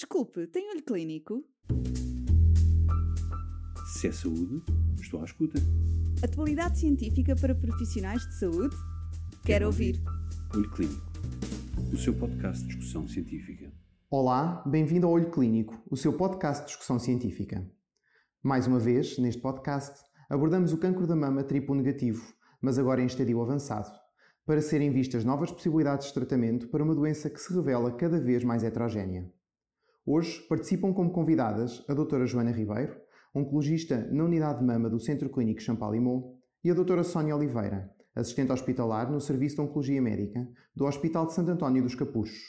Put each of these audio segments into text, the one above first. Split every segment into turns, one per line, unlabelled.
Desculpe, tem olho clínico?
Se é saúde, estou à escuta.
Atualidade científica para profissionais de saúde? Quero ouvir.
Olho Clínico, o seu podcast de discussão científica.
Olá, bem-vindo ao Olho Clínico, o seu podcast de discussão científica. Mais uma vez, neste podcast, abordamos o cancro da mama triplo negativo, mas agora em estadio avançado, para serem vistas novas possibilidades de tratamento para uma doença que se revela cada vez mais heterogénea. Hoje participam como convidadas a doutora Joana Ribeiro, oncologista na Unidade de Mama do Centro Clínico Champalimau, e a doutora Sónia Oliveira, assistente hospitalar no Serviço de Oncologia Médica do Hospital de Santo António dos Capuchos.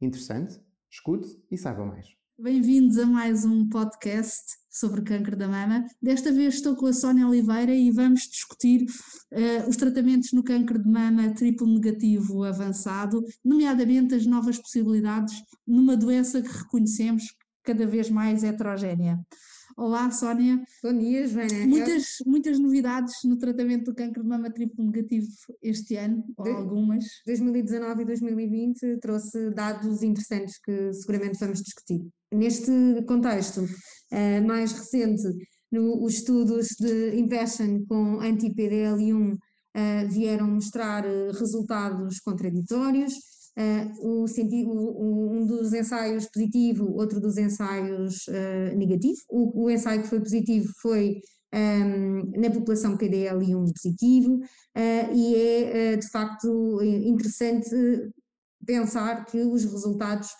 Interessante? Escute e saiba mais.
Bem-vindos a mais um podcast sobre câncer da mama. Desta vez estou com a Sónia Oliveira e vamos discutir uh, os tratamentos no câncer de mama triplo negativo avançado, nomeadamente as novas possibilidades numa doença que reconhecemos cada vez mais heterogénea. Olá, Sónia.
Bom dia, Joana.
Muitas, muitas novidades no tratamento do câncer de mama triplo negativo este ano, ou de, algumas.
2019 e 2020 trouxe dados interessantes que seguramente vamos discutir. Neste contexto uh, mais recente, no, os estudos de Impassion com anti-PDL1 uh, eh, vieram mostrar uh, resultados contraditórios Uh, o o, um dos ensaios positivo, outro dos ensaios uh, negativo. O, o, ensaio que foi positivo foi um, ehm, na população PDL1 positivo uh, e é de facto interessante pensar que os resultados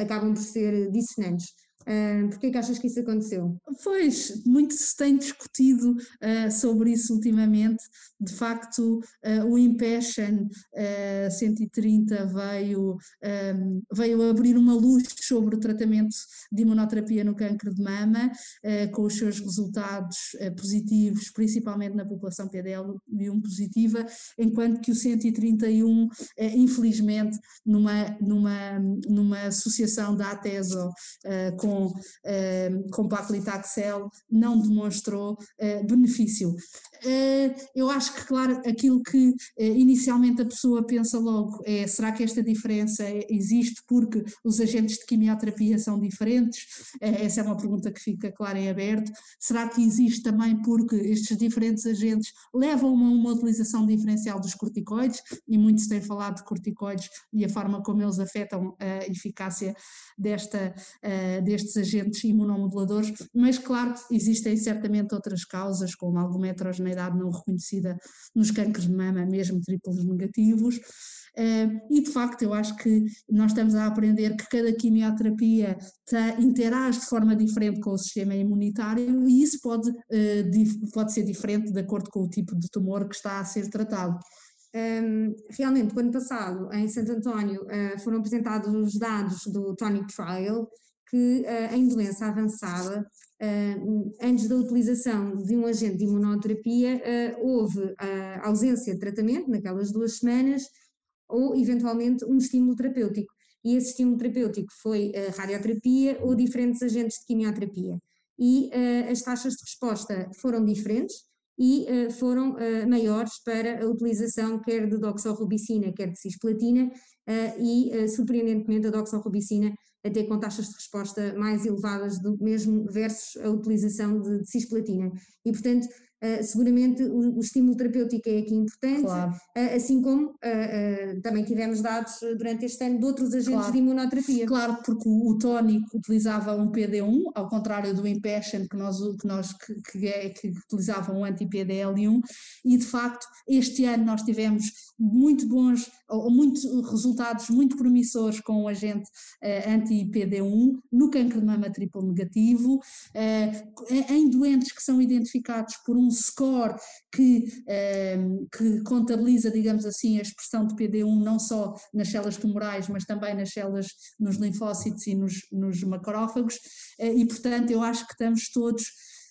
acabam por ser dissonantes. Uh, Porquê que achas que isso aconteceu?
Pois, muito se tem discutido uh, sobre isso ultimamente. De facto, uh, o Impassion uh, 130 veio, um, veio abrir uma luz sobre o tratamento de imunoterapia no câncer de mama, com os seus resultados positivos, principalmente na população PDL1 positiva, enquanto que o 131, infelizmente, numa, numa, numa associação da ATESO com com, uh, com paclitaxel não demonstrou uh, benefício. Uh, eu acho que, claro, aquilo que uh, inicialmente a pessoa pensa logo é: será que esta diferença existe porque os agentes de quimioterapia são diferentes? essa é uma pergunta que fica clara em aberto. Será que existe também porque estes diferentes agentes levam a uma utilização diferencial dos corticoides? E muito se tem falado de corticoides e a forma como eles afetam a eficácia desta, deste estes agentes imunomoduladores, mas claro, existem certamente outras causas, como alguma heterogeneidade não reconhecida nos cancros de mama, mesmo triplos negativos. Uh, e de facto, eu acho que nós estamos a aprender que cada quimioterapia tá, interage de forma diferente com o sistema imunitário e isso pode, uh, pode ser diferente de acordo com o tipo de tumor que está a ser tratado.
Um, realmente, o ano passado, em Santo António, uh, foram apresentados os dados do Tonic Trial, que uh, em doença avançada, uh, antes da utilização de um agente de imunoterapia, uh, houve ausência de tratamento naquelas duas semanas ou eventualmente um estímulo terapêutico. E esse estímulo terapêutico foi radioterapia ou diferentes agentes de quimioterapia. E as taxas de resposta foram diferentes e foram maiores para a utilização quer de doxorubicina, quer de cisplatina, e surpreendentemente a doxorubicina até com taxas de resposta mais elevadas do mesmo versus a utilização de, de cisplatina. E, portanto, Uh, seguramente o, o, estímulo terapêutico é aqui importante, claro. uh, assim como uh, também tivemos dados durante este ano de outros agentes claro. de imunoterapia.
Claro, porque o, o tónico utilizava um PD1, ao contrário do Impassion que nós, que, nós, que, que, é, que utilizava um anti-PDL1, e de facto este ano nós tivemos muito bons, ou muitos resultados muito promissores com o agente anti-PD1 no cancro de mama triplo negativo, em doentes que são identificados por um score que, ehm, que contabiliza, digamos assim, a expressão de PD1 não só nas células tumorais, mas também nas células, nos linfócitos e nos, nos macrófagos, eh, e portanto eu acho que estamos todos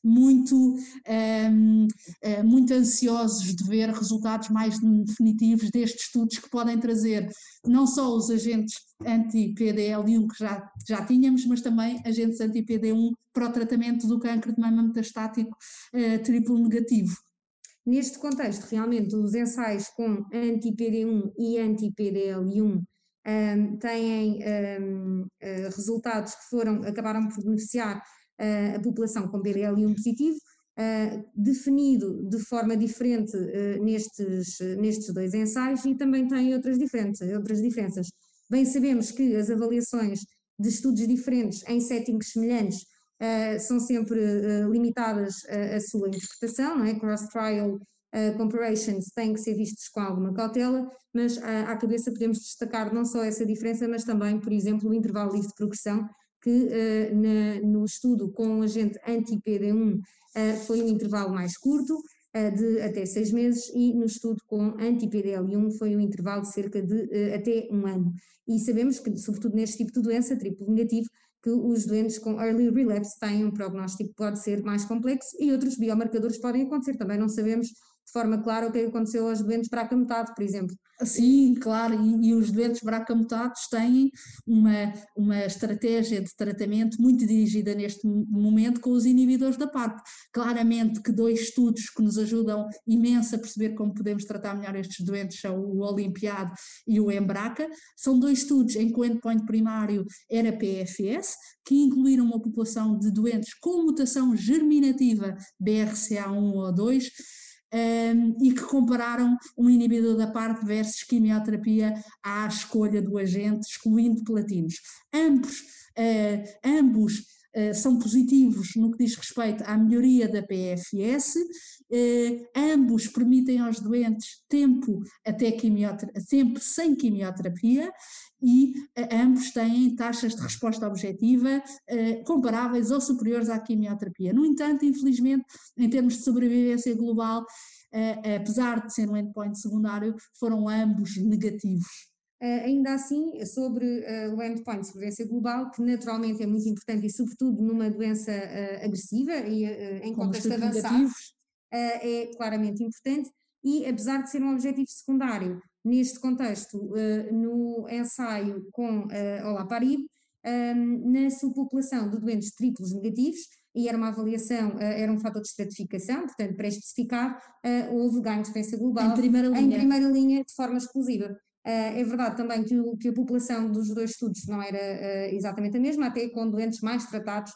muito, um, ehm, eh, muito ansiosos de ver resultados mais definitivos destes estudos que podem trazer não só os agentes anti-PDL1 que já, já tínhamos, mas também agentes anti-PD1 para o tratamento do câncer de mama metastático uh, triplo negativo.
Neste contexto, realmente, os ensaios com anti-PD1 e anti-PDL1 um, têm um, resultados que foram, acabaram por beneficiar a população com PDL1 positivo, uh, definido de forma diferente uh, nestes, nestes dois ensaios e também tem outras outras diferenças. Bem sabemos que as avaliações de estudos diferentes em settings semelhantes são sempre limitadas à sua interpretação, não é? cross-trial comparations têm que ser vistos com alguma cautela, mas à cabeça podemos destacar não só essa diferença, mas também, por exemplo, o intervalo livre de progressão, que uh, na, no estudo com o agente anti-PD1 uh, eh, foi um intervalo mais curto, uh, de até seis meses, e no estudo com anti-PDL1 foi um intervalo de cerca de até um ano. E sabemos que, sobretudo neste tipo de doença, triplo negativo, que os doentes com early relapse têm um prognóstico que pode ser mais complexo e outros biomarcadores podem acontecer. Também não sabemos de forma clara o que aconteceu aos doentes bracamutados, por exemplo.
Sim, claro, e, e os doentes bracamutados têm uma, uma estratégia de tratamento muito dirigida neste momento com os inibidores da PARP. Claramente que dois estudos que nos ajudam imenso a perceber como podemos tratar melhor estes doentes são o Olimpiado e o Embraca. São dois estudos em que o endpoint primário era PFS, que incluíram uma população de doentes com mutação germinativa BRCA1 ou 2 um, e que compararam um inibidor da PARP versus quimioterapia à escolha do agente, excluindo platinos. Ambos, uh, ambos são positivos no que diz respeito à melhoria da PFS, uh, ambos permitem aos doentes tempo, até tempo sem quimioterapia e ambos têm taxas de resposta objetiva comparáveis ou superiores à quimioterapia. No entanto, infelizmente, em termos de sobrevivência global, apesar de ser um endpoint secundário, foram ambos negativos.
Ainda assim, sobre o endpoint de sobrevivência global, que naturalmente é muito importante e sobretudo numa doença agressiva e em contexto avançado, é claramente importante. E apesar de ser um objetivo secundário, neste contexto, no ensaio com Olaparib, um, na subpopulação de doentes triplos negativos, e era uma avaliação, era um fator de estratificação, portanto, para especificar, houve ganho de defesa global
em primeira linha,
em primeira linha de forma exclusiva. Uh, é verdade também que, que, a população dos dois estudos não era exatamente a mesma, até com doentes mais tratados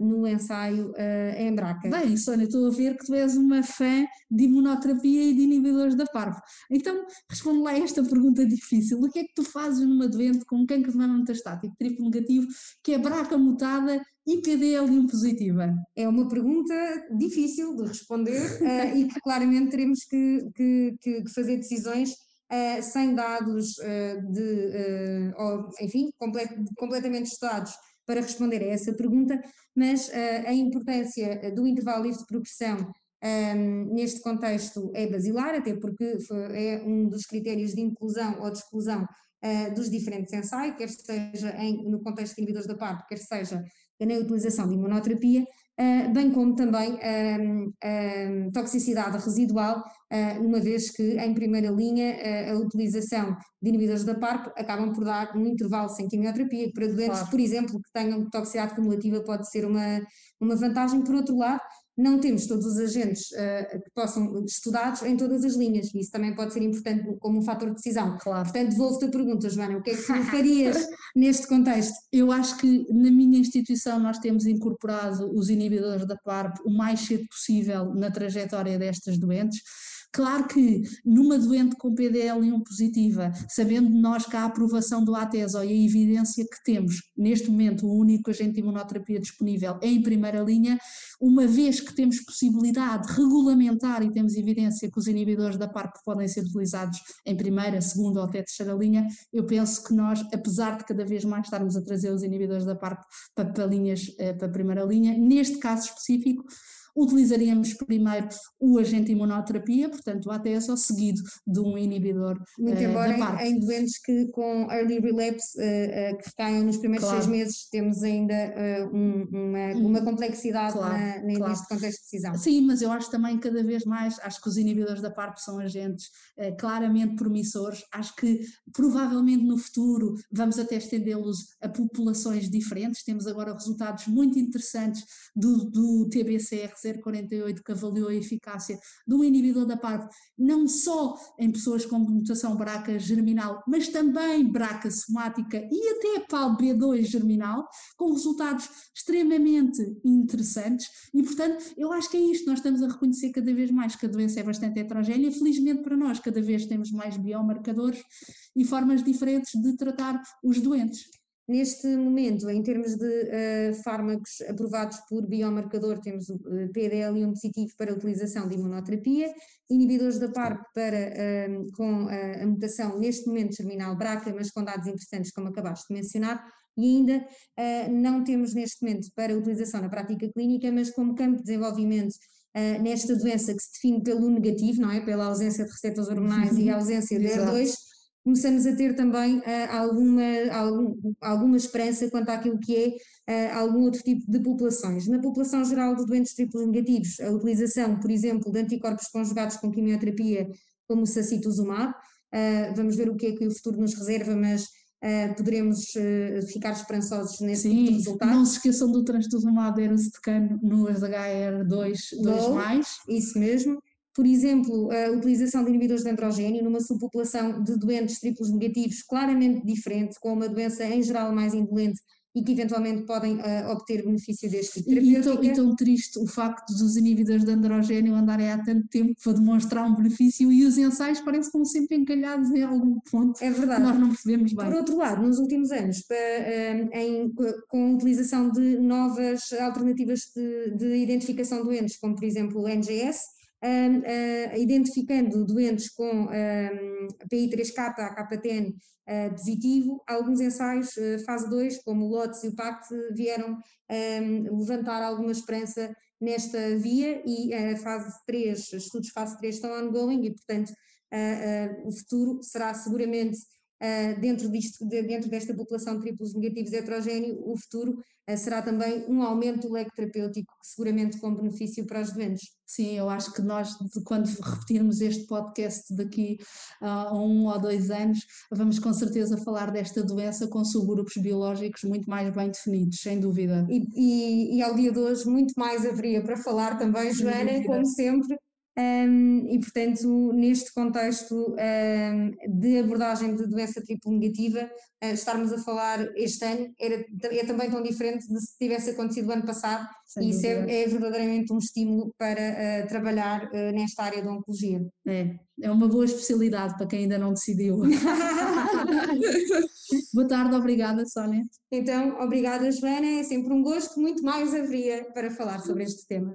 no ensaio uh, em Braca.
Bem, Sónia, estou a ver que tu és uma fã de imunoterapia e de inibidores da PARV. Então, responde lá esta pergunta difícil. O que é que tu fazes numa doente com câncer de mama metastático triplo negativo que é BRCA mutada e PDL1 positiva?
É uma pergunta difícil de responder e que claramente teremos que, que, que fazer decisões uh, sem dados de, ou, enfim, complet, completamente estudados para responder a essa pergunta, mas uh, a importância do intervalo livre de progressão um, ehm, neste contexto é basilar, até porque é um dos critérios de inclusão ou de exclusão uh, dos diferentes ensaios, quer seja em, no contexto de inibidores da PARP, quer seja na utilização de imunoterapia, Uh, bem como também uh, uh, toxicidade residual, uma vez que em primeira linha a utilização de inibidores da PARP acabam por dar um intervalo sem quimioterapia, que para doentes, claro. por exemplo, que tenham toxicidade cumulativa pode ser uma, uma vantagem. Por outro lado, não temos todos os agentes uh, que possam estudados em todas as linhas, e isso também pode ser importante como um fator de decisão. Claro. Portanto, devolvo-te a pergunta, Joana, o que é que farias neste contexto?
Eu acho que na minha instituição nós temos incorporado os inibidores da PARP o mais cedo possível na trajetória destas doentes Claro que numa doente com PDL1 positiva, sabendo nós que a aprovação do ATESO e a evidência que temos, neste momento o único agente de imunoterapia disponível é em primeira linha, uma vez que temos possibilidade regulamentar e temos evidência que os inibidores da PARP podem ser utilizados em primeira, segunda ou até terceira linha, eu penso que nós, apesar de cada vez mais estarmos a trazer os inibidores da PARP para, para linhas, eh, para a primeira linha, neste caso específico, utilizaríamos primeiro o agente imunoterapia, portanto o ATSO, seguido de um inibidor
Muito uh, embora em, em, doentes que com early relapse, uh, uh, que recaiam nos primeiros claro. seis meses, temos ainda um, uma, uma, complexidade claro, na, na, claro. neste contexto de decisão.
Sim, mas eu acho também cada vez mais, acho que os inibidores da PARP são agentes claramente promissores, acho que provavelmente no futuro vamos até estendê-los a populações diferentes, temos agora resultados muito interessantes do, do TBCR 048 que avaliou a eficácia do inibidor da PARP, não só em pessoas com mutação BRCA germinal, mas também BRCA somática e até PAL-B2 germinal, com resultados extremamente interessantes. E, portanto, eu acho que é isto, nós estamos a reconhecer cada vez mais que a doença é bastante heterogénea, felizmente para nós, cada vez temos mais biomarcadores e formas diferentes de tratar os doentes.
Neste momento, em termos de uh, fármacos aprovados por biomarcador, temos o uh, PDL1 positivo para utilização de imunoterapia, inibidores da PARP para, uh, com a mutação neste momento germinal BRCA, mas com dados interessantes como acabaste de mencionar, e ainda não temos neste momento para utilização na prática clínica, mas como campo de desenvolvimento nesta doença que se define pelo negativo, não é? Pela ausência de receptores hormonais e ausência de HER2, começamos a ter também uh, alguma, algum, alguma esperança quanto àquilo que é uh, algum outro tipo de populações. Na população geral de doentes triplos negativos, a utilização, por exemplo, de anticorpos conjugados com quimioterapia, como o sacituzumab, uh, vamos ver o que é que o futuro nos reserva, mas poderemos ficar esperançosos nesse
Sim,
tipo de resultado.
não se esqueçam do trastuzumab erositecano no HR2, 2+.
Isso mesmo por exemplo, a utilização de inibidores de androgênio numa subpopulação de doentes triplos negativos claramente diferente, com uma doença em geral mais indolente e que eventualmente podem uh, obter benefício deste tipo de terapêutica.
E, e, tão, triste o facto dos inibidores de androgênio andarem há tanto tempo para demonstrar um benefício e os ensaios parecem como sempre encalhados em algum ponto.
É verdade.
Nós não percebemos bem.
Por outro lado, nos últimos anos, para, uh, em, com a utilização de novas alternativas de, de identificação de doentes, como por exemplo o NGS, identificando doentes com PI3K, KPTN uh, positivo, alguns ensaios uh, fase 2, como o LOTS e o PACT, vieram levantar alguma esperança nesta via e a fase 3, estudos fase 3 estão ongoing e, portanto, o futuro será seguramente dentro, disto, de, dentro desta população de triplos negativos heterogéneo, o futuro uh, será também um aumento do leque terapêutico, seguramente com benefício para os doentes.
Sim, eu acho que nós, quando repetirmos este podcast daqui a um ou dois anos, vamos com certeza falar desta doença com subgrupos biológicos muito mais bem definidos, sem dúvida.
E, e, e ao dia de hoje, muito mais haveria para falar também, Joana, como sempre. Um, e, portanto, neste contexto um, de abordagem de doença triplo negativa, uh, estarmos a falar este ano era, é também tão diferente de se tivesse acontecido o ano passado, Sem e isso é, é, verdadeiramente um estímulo para uh, trabalhar uh, nesta área da oncologia.
É, é uma boa especialidade para quem ainda não decidiu. boa tarde, obrigada, Sónia.
Então, obrigada, Joana, é sempre um gosto, muito mais haveria para falar sobre este tema.